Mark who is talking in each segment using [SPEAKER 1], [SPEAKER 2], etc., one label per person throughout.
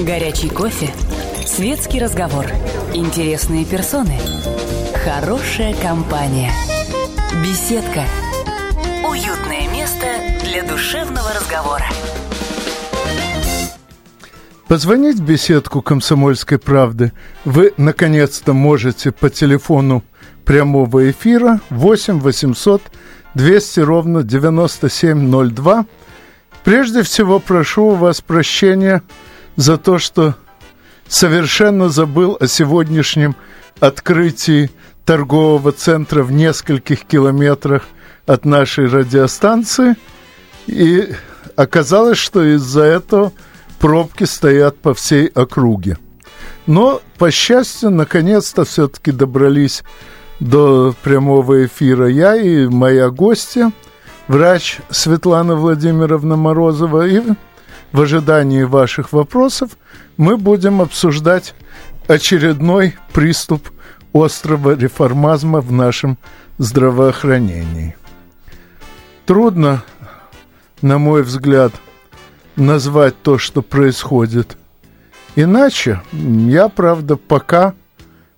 [SPEAKER 1] Горячий кофе. Светский разговор. Интересные персоны. Хорошая компания. Беседка. Уютное место для душевного разговора.
[SPEAKER 2] Позвонить в беседку «Комсомольской правды» вы, наконец-то, можете по телефону прямого эфира 8 800 200 ровно 9702. Прежде всего, прошу у вас прощения за то, что совершенно забыл о сегодняшнем открытии торгового центра в нескольких километрах от нашей радиостанции. И оказалось, что из-за этого пробки стоят по всей округе. Но, по счастью, наконец-то все-таки добрались до прямого эфира я и моя гостья, врач Светлана Владимировна Морозова. И в ожидании ваших вопросов мы будем обсуждать очередной приступ острого реформазма в нашем здравоохранении. Трудно, на мой взгляд, назвать то, что происходит. Иначе я, правда, пока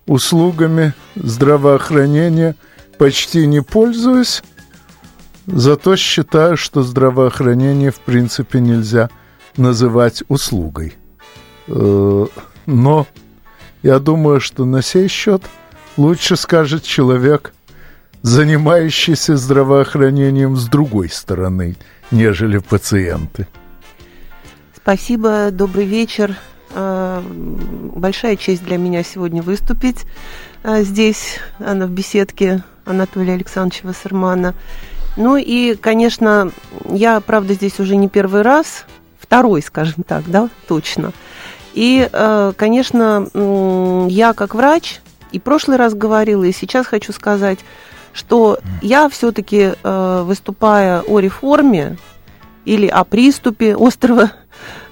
[SPEAKER 2] услугами здравоохранения почти не пользуюсь, зато считаю, что здравоохранение в принципе нельзя называть услугой. Э, но я думаю, что на сей счет лучше скажет человек, занимающийся здравоохранением с другой стороны, нежели пациенты.
[SPEAKER 3] Спасибо, добрый вечер. А, большая честь для меня сегодня выступить а, здесь, она в беседке Анатолия Александровича Вассермана. Ну и, конечно, я, правда, здесь уже не первый раз, второй, скажем так, да, точно. И, а, конечно, я как врач и прошлый раз говорила, и сейчас хочу сказать, что я все-таки, выступая о реформе или о приступе острого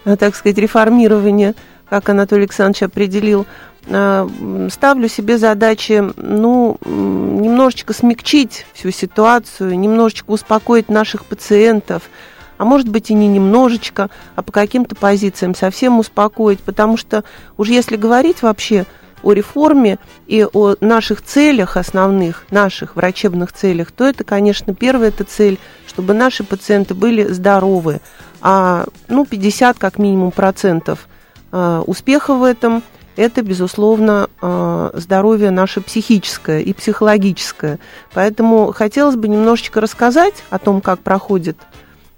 [SPEAKER 3] Э, так сказать, реформирования, как Анатолий Александрович определил, э, ставлю себе задачи, ну, немножечко смягчить всю ситуацию, немножечко успокоить наших пациентов, а может быть и не немножечко, а по каким-то позициям совсем успокоить, потому что уж если говорить вообще о реформе и о наших целях основных, наших врачебных целях, то это, конечно, первая это цель, чтобы наши пациенты были здоровы, а ну, 50 как минимум процентов э, успеха в этом это, безусловно, э, здоровье наше психическое и психологическое. Поэтому хотелось бы немножечко рассказать о том, как проходит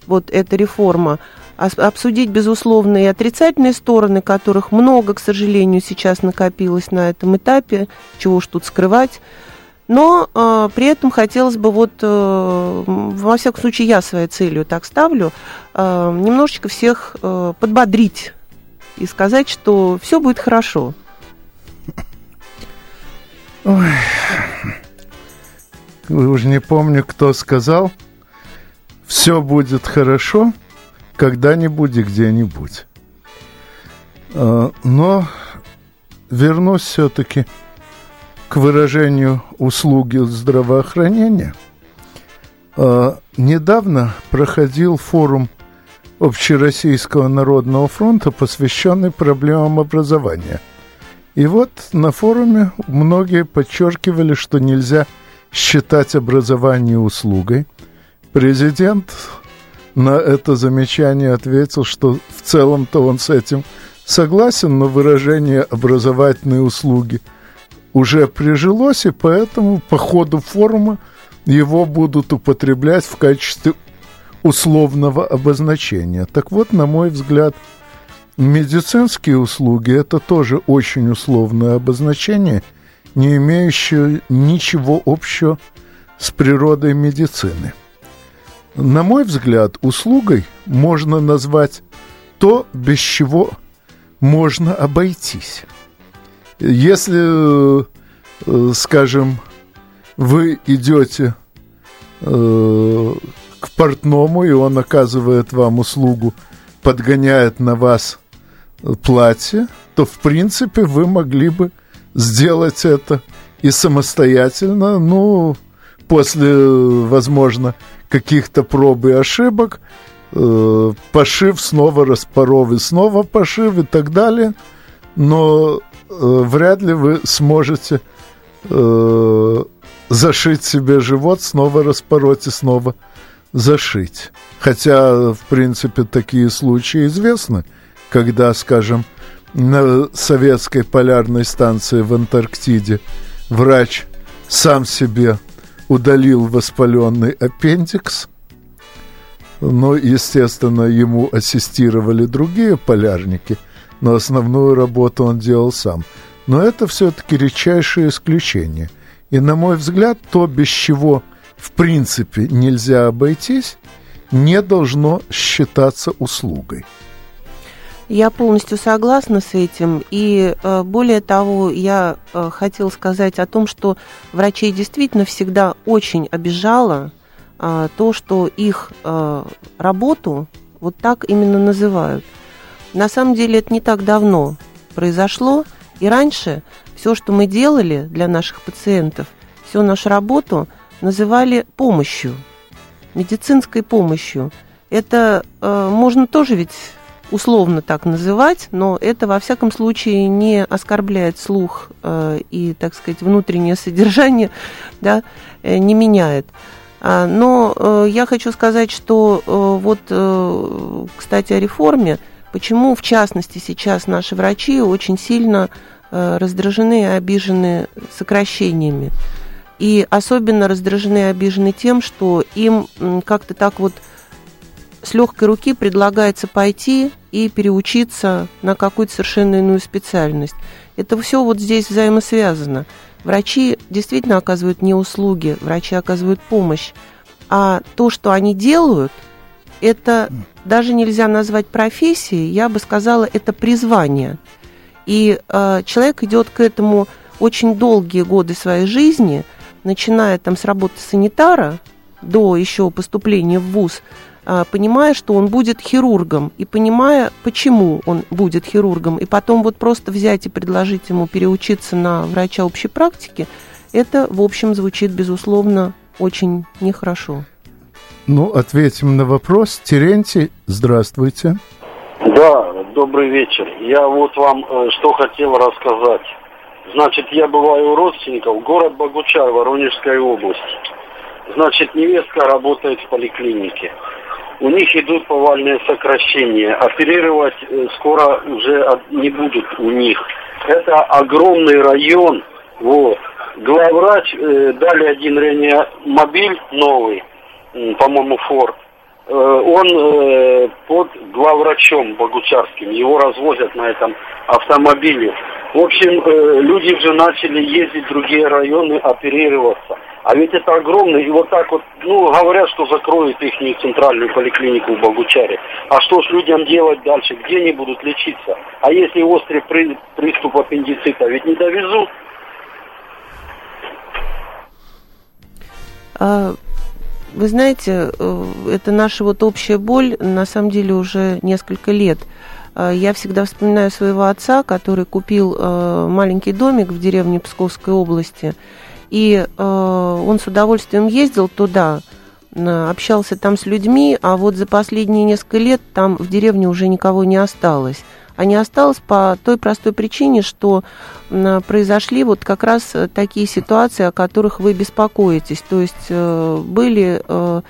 [SPEAKER 3] вот эта реформа, обсудить, безусловно, и отрицательные стороны, которых много, к сожалению, сейчас накопилось на этом этапе, чего уж тут скрывать, но э, при этом хотелось бы, вот, э, во всяком случае, я своей целью так ставлю, э, немножечко всех э, подбодрить и сказать, что все будет хорошо.
[SPEAKER 2] Ой. Уже не помню, кто сказал, все будет хорошо когда-нибудь и где-нибудь. Э, но вернусь все-таки к выражению услуги здравоохранения. А, недавно проходил форум Общероссийского народного фронта, посвященный проблемам образования. И вот на форуме многие подчеркивали, что нельзя считать образование услугой. Президент на это замечание ответил, что в целом-то он с этим согласен, но выражение образовательные услуги – уже прижилось, и поэтому по ходу форума его будут употреблять в качестве условного обозначения. Так вот, на мой взгляд, медицинские услуги – это тоже очень условное обозначение, не имеющее ничего общего с природой медицины. На мой взгляд, услугой можно назвать то, без чего можно обойтись. Если, э, скажем, вы идете э, к портному, и он оказывает вам услугу, подгоняет на вас платье, то, в принципе, вы могли бы сделать это и самостоятельно, ну, после, возможно, каких-то проб и ошибок, э, пошив, снова распоров и снова пошив и так далее. Но э, вряд ли вы сможете э, зашить себе живот, снова распороть и снова зашить. Хотя, в принципе, такие случаи известны, когда, скажем, на советской полярной станции в Антарктиде врач сам себе удалил воспаленный аппендикс. Но, естественно, ему ассистировали другие полярники, но основную работу он делал сам. Но это все-таки редчайшее исключение. И, на мой взгляд, то, без чего в принципе нельзя обойтись, не должно считаться услугой.
[SPEAKER 3] Я полностью согласна с этим. И э, более того, я э, хотела сказать о том, что врачей действительно всегда очень обижало э, то, что их работу вот так именно называют. На самом деле это не так давно произошло. И раньше все, что мы делали для наших пациентов, всю нашу работу называли помощью, медицинской помощью. Это можно тоже ведь условно так называть, но это во всяком случае не оскорбляет слух э, и, так сказать, внутреннее содержание, да, э, не меняет. А, но э, я хочу сказать, что вот, кстати, о реформе, почему, в частности, сейчас наши врачи очень сильно раздражены и обижены сокращениями. И особенно раздражены и обижены тем, что им как-то так вот с легкой руки предлагается пойти и переучиться на какую-то совершенно иную специальность. Это все вот здесь взаимосвязано. Врачи действительно оказывают не услуги, врачи оказывают помощь. А то, что они делают, это даже нельзя назвать профессией, я бы сказала, это призвание. И э, человек идет к этому очень долгие годы своей жизни, начиная там с работы санитара до еще поступления в ВУЗ, понимая, что он будет хирургом, и понимая, почему он будет хирургом, и потом вот просто взять и предложить ему переучиться на врача общей практики, это, в общем, звучит, безусловно, очень нехорошо.
[SPEAKER 2] Ну, ответим на вопрос. Терентий, здравствуйте.
[SPEAKER 4] Да, добрый вечер. Я вот вам э, что хотел рассказать. Значит, я бываю у родственников, город Богучар, Воронежская область. Значит, невестка работает в поликлинике у них идут повальные сокращения. Оперировать э, скоро уже не будут у них. Это огромный район. Вот. Главврач э, дали один реанимобиль новый, по-моему, Форд. Э, он э, под главврачом Богучарским. Его развозят на этом автомобиле. В общем, э, люди уже начали ездить в другие районы, оперироваться. А ведь это огромно, и вот так вот, ну, говорят, что закроют их центральную поликлинику в Богучаре. А что ж людям делать дальше? Где они будут лечиться? А если острый при, приступ аппендицита, ведь не довезут?
[SPEAKER 3] А, вы знаете, э, это наша вот общая боль, на самом деле, уже несколько лет. А, я всегда вспоминаю своего отца, который купил э, маленький домик в деревне Псковской области – и э, он с удовольствием ездил туда, общался там с людьми, а вот за последние несколько лет там в деревне уже никого не осталось. А не осталось по той простой причине, что произошли вот как раз такие ситуации, о которых вы беспокоитесь. То есть э, были э,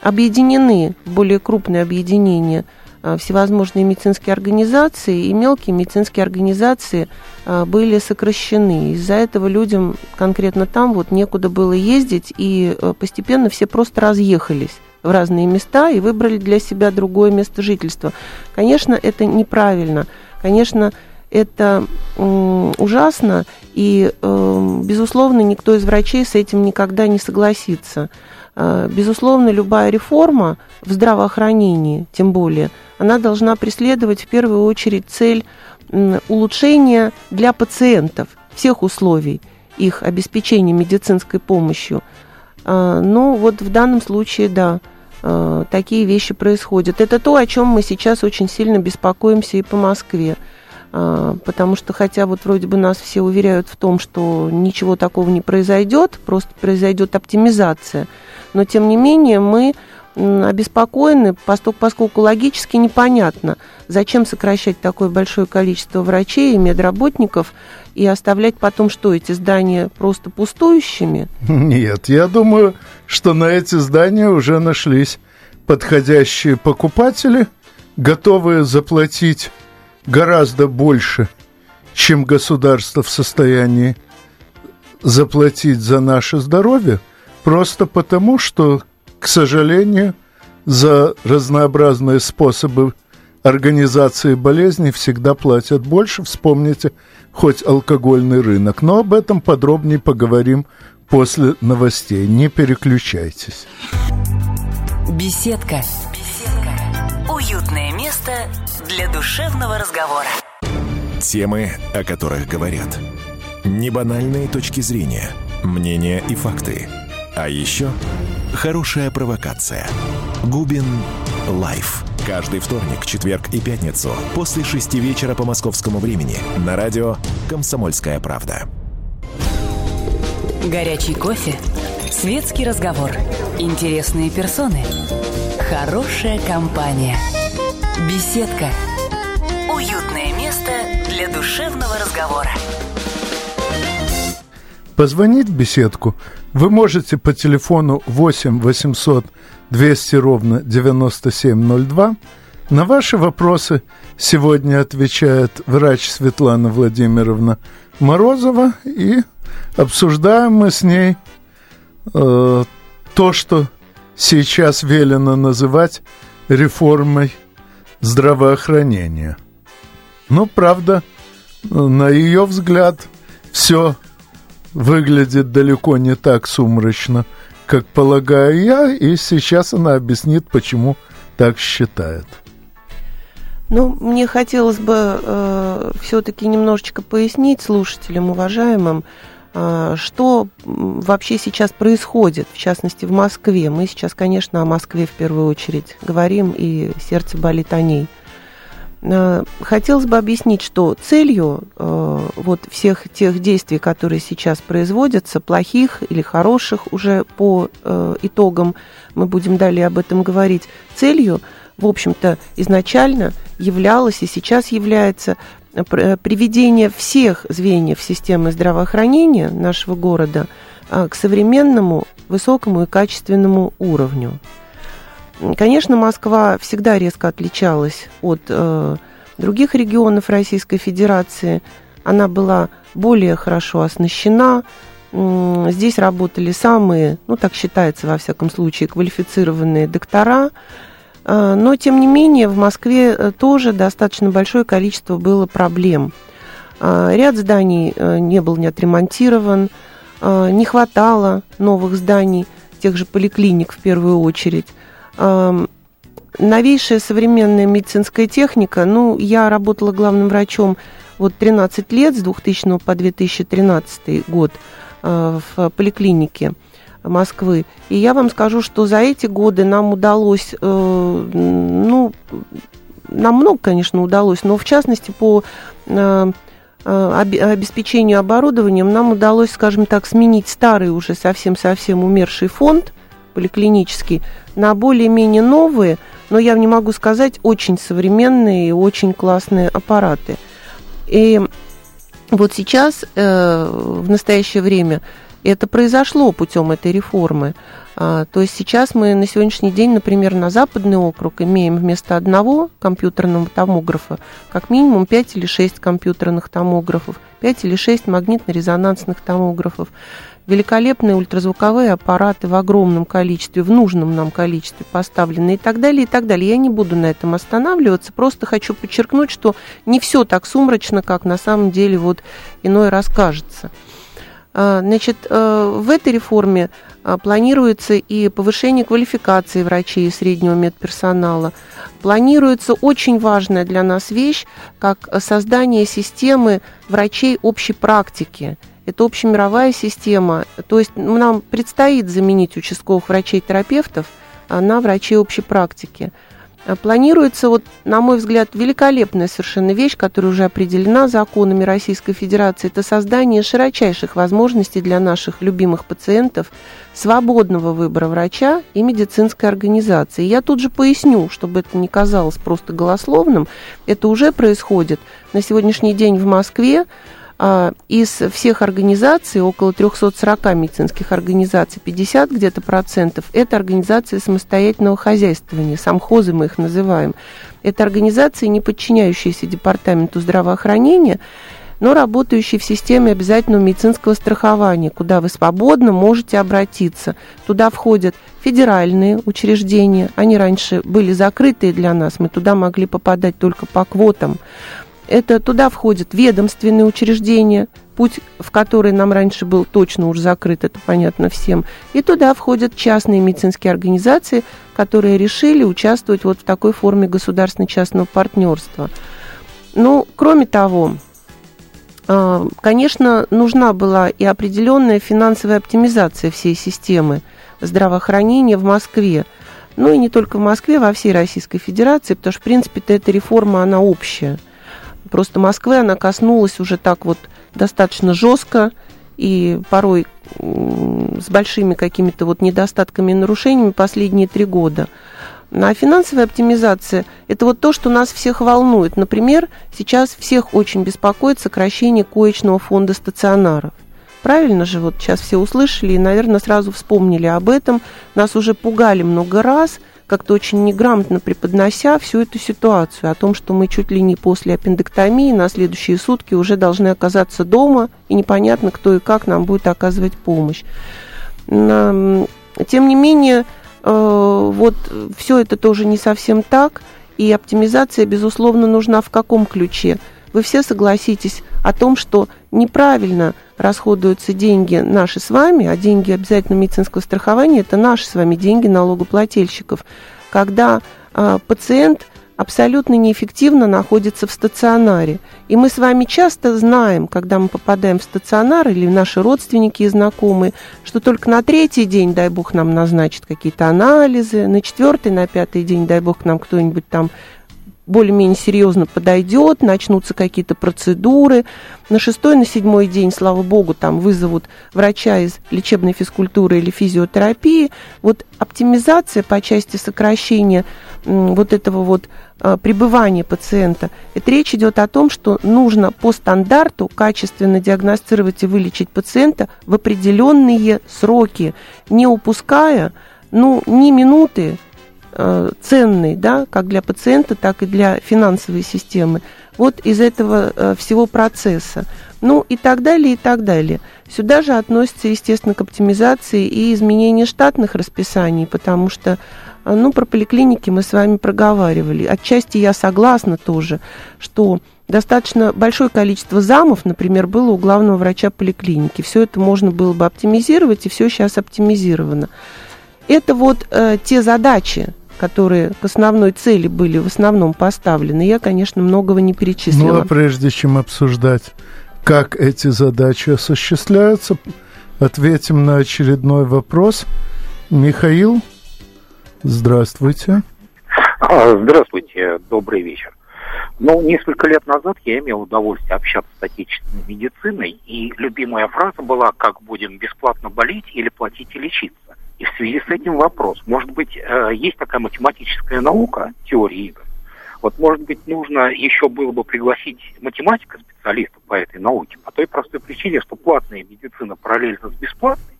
[SPEAKER 3] объединены более крупные объединения – Э, всевозможные медицинские организации, и мелкие медицинские организации э, были сокращены. Из-за этого людям конкретно там вот некуда было ездить, и э, постепенно все просто разъехались в разные места и выбрали для себя другое место жительства. Конечно, это неправильно. Конечно, это ужасно, и, безусловно, никто из врачей с этим никогда не согласится. Безусловно, любая реформа в здравоохранении, тем более, она должна преследовать в первую очередь цель улучшения для пациентов всех условий их обеспечения медицинской помощью. А, но вот в данном случае, да, а, такие вещи происходят. Это то, о чем мы сейчас очень сильно беспокоимся и по Москве. А, потому что, хотя вот вроде бы нас все уверяют в том, что ничего такого не произойдет, просто произойдет оптимизация, но тем не менее мы обеспокоены, поскольку логически непонятно, зачем сокращать такое большое количество врачей и медработников и оставлять потом что, эти здания просто пустующими?
[SPEAKER 2] Нет, я думаю, что на эти здания уже нашлись подходящие покупатели, готовые заплатить гораздо больше, чем государство в состоянии заплатить за наше здоровье, просто потому, что, к сожалению, за разнообразные способы организации болезней всегда платят больше. Вспомните хоть алкогольный рынок. Но об этом подробнее поговорим после новостей. Не переключайтесь.
[SPEAKER 1] Беседка. Беседка. Уютное место для душевного разговора.
[SPEAKER 5] Темы, о которых говорят. Небанальные точки зрения, мнения и факты. А еще хорошая провокация. Губин Live. Каждый вторник, четверг и пятницу после шести вечера по московскому времени на радио «Комсомольская правда».
[SPEAKER 1] Горячий кофе, светский разговор, интересные персоны, хорошая компания, беседка, уютное место для душевного разговора.
[SPEAKER 2] Позвонить в беседку вы можете по телефону 8 800 200 ровно 9702. На ваши вопросы сегодня отвечает врач Светлана Владимировна Морозова. И обсуждаем мы с ней э, то, что сейчас велено называть реформой здравоохранения. Но, правда, на ее взгляд, все выглядит далеко не так сумрачно, как полагаю я, и сейчас она объяснит, почему так считает.
[SPEAKER 3] Ну, мне хотелось бы э, все-таки немножечко пояснить слушателям, уважаемым, э, что вообще сейчас происходит, в частности, в Москве. Мы сейчас, конечно, о Москве в первую очередь говорим, и сердце болит о ней – хотелось бы объяснить, что целью э, вот всех тех действий, которые сейчас производятся, плохих или хороших, уже по э, итогам мы будем далее об этом говорить, целью, в общем-то, изначально являлось и сейчас является приведение всех звеньев системы здравоохранения нашего города к современному, высокому и качественному уровню. Конечно, Москва всегда резко отличалась от э, других регионов Российской Федерации. Она была более хорошо оснащена. Здесь работали самые, ну так считается во всяком случае, квалифицированные доктора. Э, но, тем не менее, в Москве э, тоже достаточно большое количество было проблем. Э, ряд зданий не был не отремонтирован, не хватало новых зданий, тех же поликлиник в первую очередь новейшая современная медицинская техника. Ну, я работала главным врачом вот 13 лет, с 2000 по 2013 год э, в поликлинике Москвы. И я вам скажу, что за эти годы нам удалось, э, ну, нам много, конечно, удалось, но в частности по э, обеспечению оборудованием нам удалось, скажем так, сменить старый уже совсем-совсем умерший фонд поликлинический на более-менее новые, но я не могу сказать, очень современные и очень классные аппараты. И вот сейчас, э, в настоящее время, это произошло путем этой реформы. А, то есть сейчас мы на сегодняшний день, например, на Западный округ имеем вместо одного компьютерного томографа как минимум 5 или 6 компьютерных томографов, 5 или 6 магнитно-резонансных томографов великолепные ультразвуковые аппараты в огромном количестве, в нужном нам количестве поставлены и так далее, и так далее. Я не буду на этом останавливаться, просто хочу подчеркнуть, что не все так сумрачно, как на самом деле вот иной раз кажется. А, значит, э, в этой реформе а, планируется и повышение квалификации врачей и среднего медперсонала. Планируется очень важная для нас вещь, как создание системы врачей общей практики – это общемировая система. То есть нам предстоит заменить участковых врачей-терапевтов на врачей общей практики. Э, планируется, вот, на мой взгляд, великолепная совершенно вещь, которая уже определена законами Российской Федерации. Это создание широчайших возможностей для наших любимых пациентов свободного выбора врача и медицинской организации. Я тут же поясню, чтобы это не казалось просто голословным. Это уже происходит на сегодняшний день в Москве. А, из всех организаций, около 340 медицинских организаций, 50 где-то процентов, это организации самостоятельного хозяйствования, самхозы мы их называем. Это организации, не подчиняющиеся Департаменту здравоохранения, но работающие в системе обязательного медицинского страхования, куда вы свободно можете обратиться. Туда входят федеральные учреждения, они раньше были закрытые для нас, мы туда могли попадать только по квотам. Это туда входят ведомственные учреждения, путь в который нам раньше был точно уже закрыт, это понятно всем. И туда входят частные медицинские организации, которые решили участвовать вот в такой форме государственно-частного партнерства. Ну, кроме того, а, конечно, нужна была и определенная финансовая оптимизация всей системы здравоохранения в Москве. Ну и не только в Москве, во всей Российской Федерации, потому что, в принципе, эта реформа, она общая – Просто Москвы она коснулась уже так вот достаточно жестко и порой с большими какими-то вот недостатками и нарушениями последние три года. А финансовая оптимизация – это вот то, что нас всех волнует. Например, сейчас всех очень беспокоит сокращение коечного фонда стационаров. Правильно же, вот сейчас все услышали и, наверное, сразу вспомнили об этом. Нас уже пугали много раз – как-то очень неграмотно преподнося всю эту ситуацию о том, что мы чуть ли не после аппендэктомии на следующие сутки уже должны оказаться дома, и непонятно, кто и как нам будет оказывать помощь. Тем не менее, э, вот все это тоже не совсем так, и оптимизация, безусловно, нужна в каком ключе? Вы все согласитесь о том, что неправильно расходуются деньги наши с вами, а деньги обязательно медицинского страхования – это наши с вами деньги налогоплательщиков, когда э, пациент абсолютно неэффективно находится в стационаре. И мы с вами часто знаем, когда мы попадаем в стационар или наши родственники и знакомые, что только на третий день, дай бог, нам назначат какие-то анализы, на четвертый, на пятый день, дай бог, нам кто-нибудь там более-менее серьезно подойдет, начнутся какие-то процедуры. На шестой, на седьмой день, слава богу, там вызовут врача из лечебной физкультуры или физиотерапии. Вот оптимизация по части сокращения вот этого вот а, пребывания пациента. Это речь идет о том, что нужно по стандарту качественно диагностировать и вылечить пациента в определенные сроки, не упуская ну, ни минуты, Э, ценный, да, как для пациента, так и для финансовой системы. Вот из этого э, всего процесса. Ну и так далее, и так далее. Сюда же относится, естественно, к оптимизации и изменению штатных расписаний, потому что, э, ну, про поликлиники мы с вами проговаривали. Отчасти я согласна тоже, что достаточно большое количество замов, например, было у главного врача поликлиники. Все это можно было бы оптимизировать, и все сейчас оптимизировано. Это вот э, те задачи, которые к основной цели были в основном поставлены, я, конечно, многого не перечислила.
[SPEAKER 2] Ну, а прежде чем обсуждать, как эти задачи осуществляются, ответим на очередной вопрос. Михаил, здравствуйте.
[SPEAKER 6] А, здравствуйте, добрый вечер. Ну, несколько лет назад я имел удовольствие общаться с отечественной медициной, и любимая фраза была «как будем бесплатно болеть или платить и лечиться». И в связи с этим вопрос. Может быть, э, есть такая математическая наука, теория игр. Вот, может быть, нужно еще было бы пригласить математика, специалиста по этой науке, по той простой причине, что платная медицина параллельно с бесплатной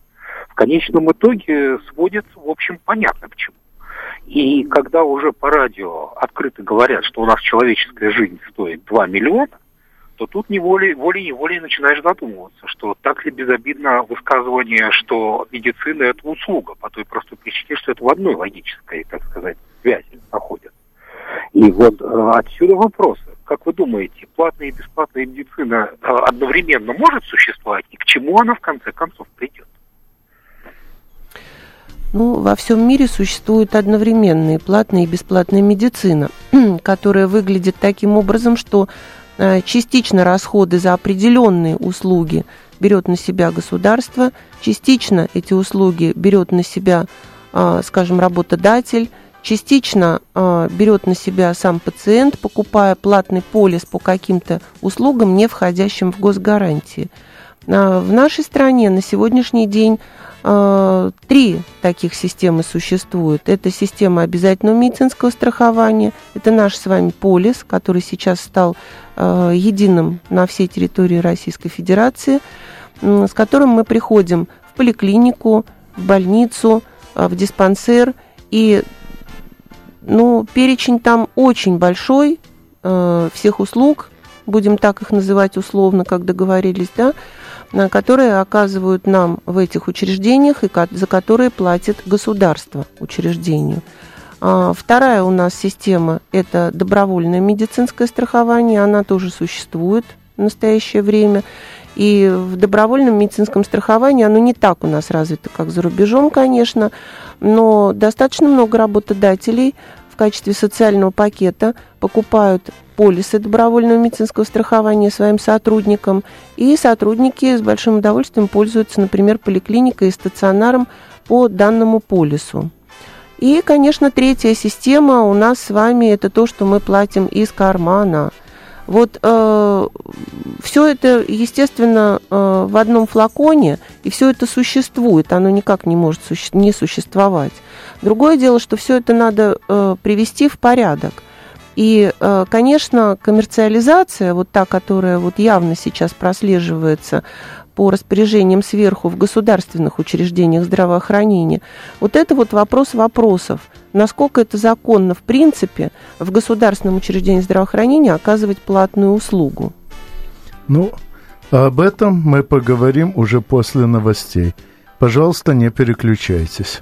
[SPEAKER 6] в конечном итоге сводится, в общем, понятно к чему. И когда уже по радио открыто говорят, что у нас человеческая жизнь стоит 2 миллиона, то тут неволей, волей-неволей начинаешь задумываться, что так ли безобидно высказывание, что медицина – это услуга, по той простой причине, что это в одной логической, так сказать, связи находится. И вот э, отсюда вопросы. Как вы думаете, платная и бесплатная медицина э, одновременно может существовать, и к чему она в конце концов придет?
[SPEAKER 3] Ну, во всем мире существует одновременная платная и бесплатная медицина, которая выглядит таким образом, что частично расходы за определенные услуги берет на себя государство, частично эти услуги берет на себя, э, скажем, работодатель, частично э, берет на себя сам пациент, покупая платный полис по каким-то услугам, не входящим в госгарантии. Э, в нашей стране на сегодняшний день э, три таких системы существуют. Это система обязательного медицинского страхования, это наш с вами полис, который сейчас стал э, единым на всей территории Российской Федерации, э, с которым мы приходим в поликлинику, в больницу, э, в диспансер и ну, перечень там очень большой э, всех услуг, будем так их называть условно, как договорились, да, которые оказывают нам в этих учреждениях и за которые платит государство учреждению. А, вторая у нас система – это добровольное медицинское страхование, она тоже существует в настоящее время. И в добровольном медицинском страховании оно не так у нас развито, как за рубежом, конечно, но достаточно много работодателей в качестве социального пакета покупают полисы добровольного медицинского страхования своим сотрудникам, и сотрудники с большим удовольствием пользуются, например, поликлиникой и стационаром по данному полису. И, конечно, третья система у нас с вами это то, что мы платим из кармана – вот э, все это, естественно, э, в одном флаконе, и все это существует, оно никак не может суще- не существовать. Другое дело, что все это надо э, привести в порядок. И, э, конечно, коммерциализация, вот та, которая вот явно сейчас прослеживается по распоряжениям сверху в государственных учреждениях здравоохранения, вот это вот вопрос вопросов – насколько это законно, в принципе, в государственном учреждении здравоохранения оказывать платную услугу?
[SPEAKER 2] Ну, об этом мы поговорим уже после новостей. Пожалуйста, не переключайтесь.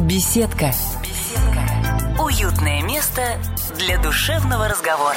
[SPEAKER 1] Беседка. Беседка. Уютное место для душевного разговора.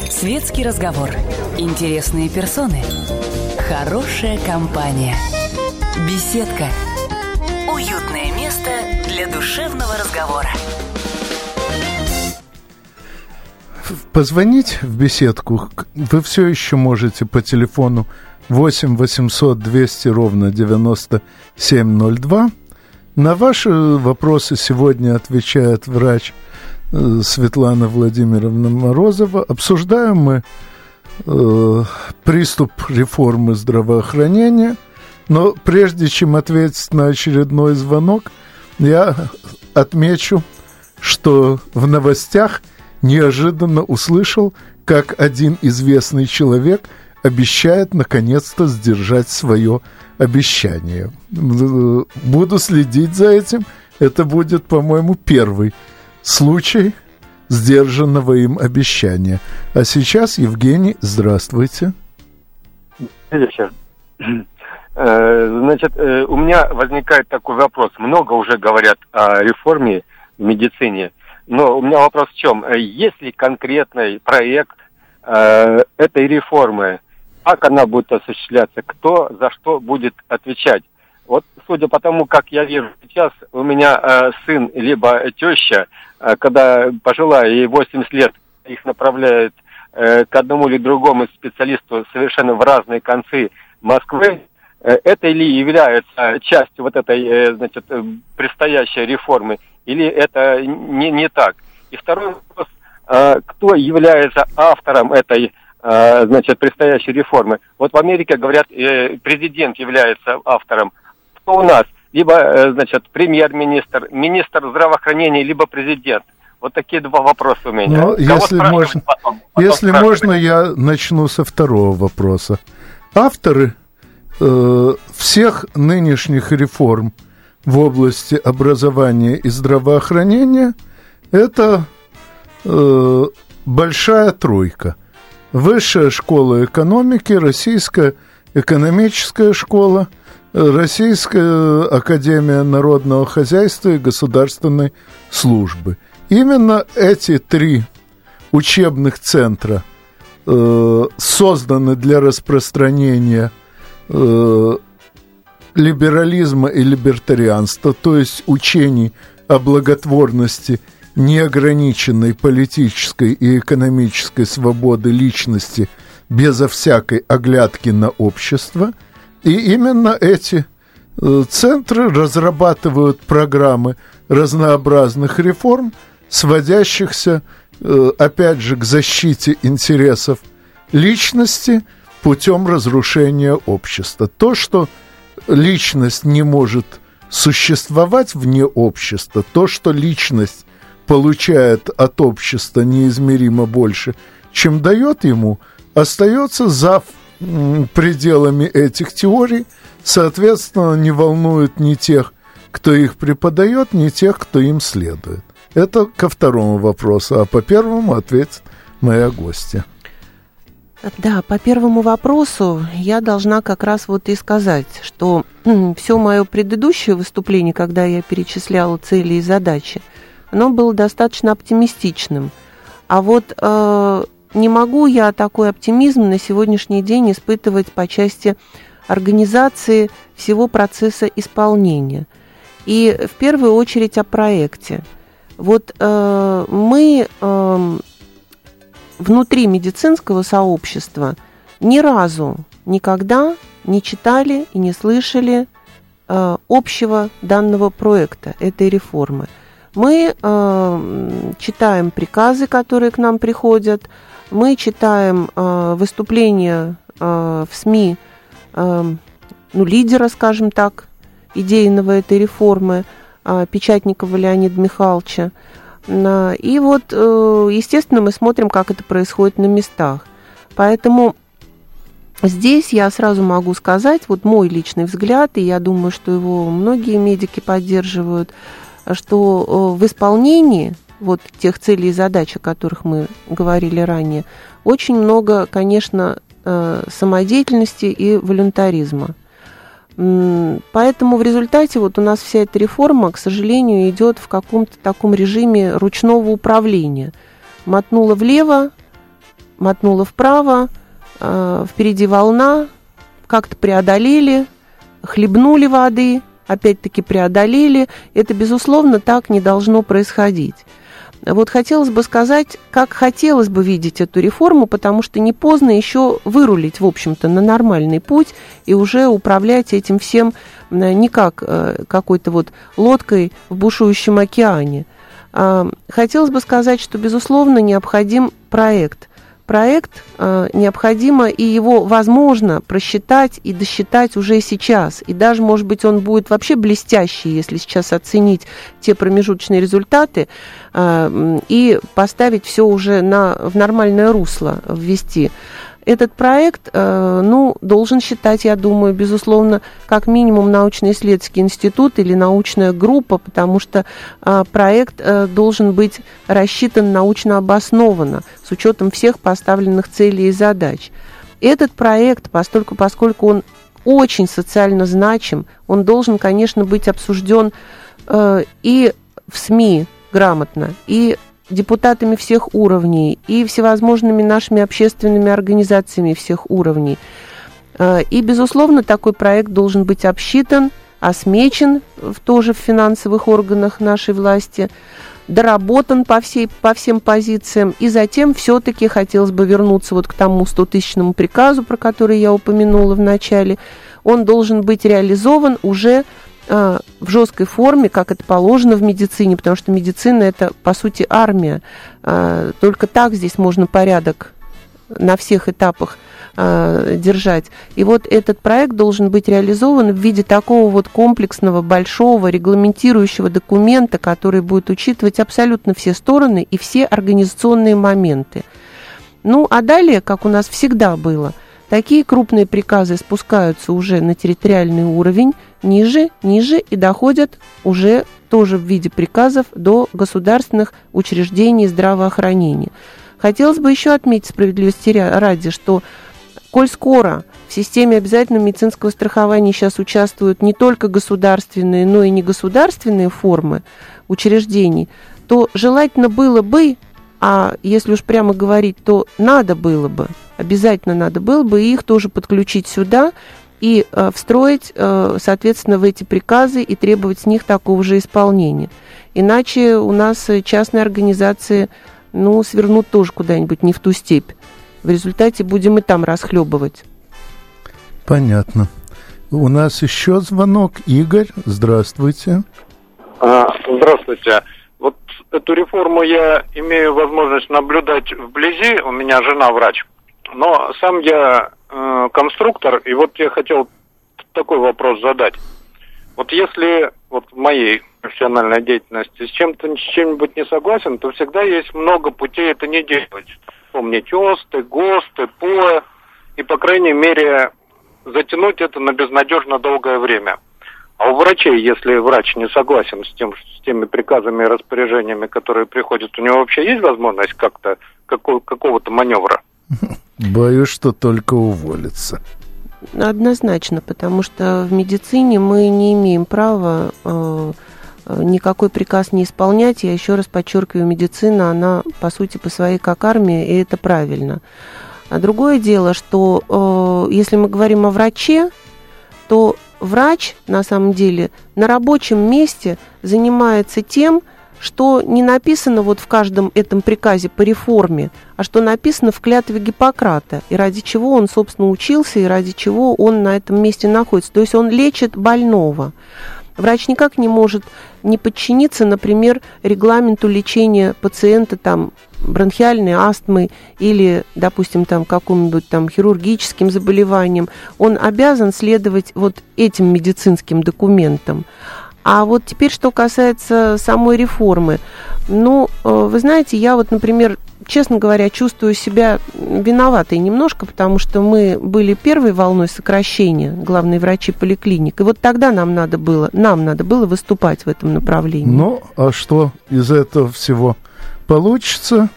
[SPEAKER 1] Светский разговор. Интересные персоны. Хорошая компания. Беседка. Уютное место для душевного разговора.
[SPEAKER 2] Позвонить в беседку вы все еще можете по телефону 8 800 200 ровно 9702. На ваши вопросы сегодня отвечает врач Светлана Владимировна Морозова. Обсуждаем мы э, приступ реформы здравоохранения. Но прежде чем ответить на очередной звонок, я отмечу, что в новостях неожиданно услышал, как один известный человек обещает наконец-то сдержать свое обещание. Буду следить за этим. Это будет, по-моему, первый случай сдержанного им обещания. А сейчас, Евгений, здравствуйте.
[SPEAKER 7] Вечер. Э, значит, э, у меня возникает такой вопрос. Много уже говорят о реформе в медицине, но у меня вопрос в чем? Э, есть ли конкретный проект этой реформы? Как она будет осуществляться? Кто за что будет отвечать? Вот судя по тому, как я вижу сейчас, у меня э, сын либо теща, э, когда пожилая, ей 80 лет, их направляют э, к одному или другому специалисту совершенно в разные концы Москвы, э, это ли является частью вот этой, э, значит, э, предстоящей реформы, или это не, не так? И второй вопрос, кто является автором этой значит, предстоящей реформы. Вот в Америке, говорят, президент является автором кто у нас? Либо, э, значит, премьер-министр, министр здравоохранения, либо президент. Вот такие два вопроса у меня.
[SPEAKER 2] Ну, если можно, потом, потом если можно, я начну со второго вопроса. Авторы э, всех нынешних реформ в области образования и здравоохранения это э, большая тройка. Высшая школа экономики, Российская экономическая школа – Российская Академия Народного Хозяйства и Государственной Службы. Именно эти три учебных центра э, созданы для распространения э, либерализма и либертарианства, то есть учений о благотворности неограниченной политической и экономической свободы личности безо всякой оглядки на общество. И именно эти э, центры разрабатывают программы разнообразных реформ, сводящихся, э, опять же, к защите интересов личности путем разрушения общества. То, что личность не может существовать вне общества, то, что личность получает от общества неизмеримо больше, чем дает ему, остается за пределами этих теорий, соответственно, не волнует ни тех, кто их преподает, ни тех, кто им следует. Это ко второму вопросу, а по первому ответит моя гостья.
[SPEAKER 3] Да, по первому вопросу я должна как раз вот и сказать, что все мое предыдущее выступление, когда я перечисляла цели и задачи, оно было достаточно оптимистичным. А вот э, не могу я такой оптимизм на сегодняшний день испытывать по части организации всего процесса исполнения. И в первую очередь о проекте. Вот э, мы э, внутри медицинского сообщества ни разу никогда не читали и не слышали э, общего данного проекта, этой реформы. Мы э, читаем приказы, которые к нам приходят, мы читаем э, выступления э, в СМИ э, ну, лидера, скажем так, идейного этой реформы, э, Печатникова Леонида Михайловича. И вот, э, естественно, мы смотрим, как это происходит на местах. Поэтому здесь я сразу могу сказать, вот мой личный взгляд, и я думаю, что его многие медики поддерживают, что э, в исполнении вот тех целей и задач, о которых мы говорили ранее, очень много, конечно, э, самодеятельности и волюнтаризма. Поэтому в результате вот у нас вся эта реформа, к сожалению, идет в каком-то таком режиме ручного управления. Мотнула влево, мотнула вправо, э, впереди волна, как-то преодолели, хлебнули воды, опять-таки преодолели. Это, безусловно, так не должно происходить. Вот хотелось бы сказать, как хотелось бы видеть эту реформу, потому что не поздно еще вырулить, в общем-то, на нормальный путь и уже управлять этим всем не как э, какой-то вот лодкой в бушующем океане. Хотелось бы сказать, что, безусловно, необходим проект проект э, необходимо и его возможно просчитать и досчитать уже сейчас. И даже, может быть, он будет вообще блестящий, если сейчас оценить те промежуточные результаты э, и поставить все уже на, в нормальное русло, ввести. Этот проект, э, ну, должен считать, я думаю, безусловно, как минимум научно-исследовательский институт или научная группа, потому что э, проект э, должен быть рассчитан научно обоснованно, с учетом всех поставленных целей и задач. Этот проект, поскольку, поскольку он очень социально значим, он должен, конечно, быть обсужден и в СМИ грамотно, и депутатами всех уровней и всевозможными нашими общественными организациями всех уровней. Э, и, безусловно, такой проект должен быть обсчитан, осмечен тоже в финансовых органах нашей власти, доработан по, всей, по всем позициям, и затем все-таки хотелось бы вернуться вот к тому 100-тысячному приказу, про который я упомянула в начале. Он должен быть реализован уже Э, в жесткой форме, как это положено в медицине, потому что медицина это, по сути, армия. Э, только так здесь можно порядок на всех этапах э, держать. И вот этот проект должен быть реализован в виде такого вот комплексного, большого, регламентирующего документа, который будет учитывать абсолютно все стороны и все организационные моменты. Ну, а далее, как у нас всегда было, такие крупные приказы спускаются уже на территориальный уровень, ниже, ниже и доходят уже тоже в виде приказов до государственных учреждений здравоохранения. Хотелось бы еще отметить справедливости ради, что коль скоро в системе обязательного медицинского страхования сейчас участвуют не только государственные, но и негосударственные формы учреждений, то желательно было бы, а если уж прямо говорить, то надо было бы, обязательно надо было бы их тоже подключить сюда и э, встроить, э, соответственно, в эти приказы и требовать с них такого же исполнения. Иначе у нас частные организации, ну, свернут тоже куда-нибудь не в ту степь. В результате будем и там расхлебывать.
[SPEAKER 2] Понятно. У нас еще звонок. Игорь, здравствуйте.
[SPEAKER 8] А, здравствуйте. Вот эту реформу я имею возможность наблюдать вблизи. У меня жена врач. Но сам я э, конструктор, и вот я хотел такой вопрос задать. Вот если вот в моей профессиональной деятельности с чем-то с чем-нибудь не согласен, то всегда есть много путей это не делать. Помнить ОСТы, ГОСТы, ПОЭ, и, по крайней мере, затянуть это на безнадежно долгое время. А у врачей, если врач не согласен с, тем, с теми приказами и распоряжениями, которые приходят, у него вообще есть возможность как-то какого-то маневра?
[SPEAKER 2] Боюсь, что только уволиться.
[SPEAKER 3] Однозначно, потому что в медицине мы не имеем права э, э, никакой приказ не исполнять. Я еще раз подчеркиваю, медицина, она по сути по своей как армия, и это правильно. А другое дело, что э, если мы говорим о враче, то врач на самом деле на рабочем месте занимается тем, что не написано вот в каждом этом приказе по реформе, а что написано в клятве Гиппократа, и ради чего он, собственно, учился, и ради чего он на этом месте находится. То есть он лечит больного. Врач никак не может не подчиниться, например, регламенту лечения пациента там бронхиальной астмой или, допустим, там каким-нибудь там хирургическим заболеванием. Он обязан следовать вот этим медицинским документам. А вот теперь, что касается самой реформы. Ну, э, вы знаете, я вот, например, честно говоря, чувствую себя виноватой немножко, потому что мы были первой волной сокращения, главные врачи поликлиник. И вот тогда нам надо было, нам надо было выступать в этом направлении.
[SPEAKER 2] Ну, а что из этого всего получится,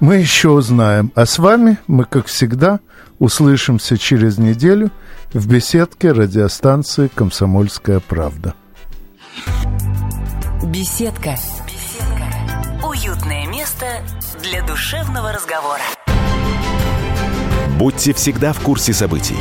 [SPEAKER 2] мы еще узнаем. А с вами мы, как всегда, услышимся через неделю в беседке радиостанции «Комсомольская правда».
[SPEAKER 1] Беседка. Беседка. Уютное место для душевного разговора.
[SPEAKER 5] Будьте всегда в курсе событий.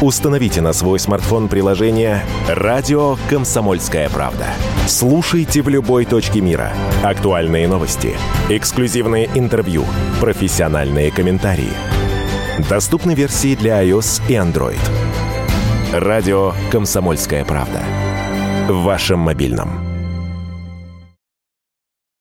[SPEAKER 5] Установите на свой смартфон приложение «Радио Комсомольская правда». Слушайте в любой точке мира. Актуальные новости, эксклюзивные интервью, профессиональные комментарии. Доступны версии для iOS и Android. «Радио Комсомольская правда» в вашем мобильном.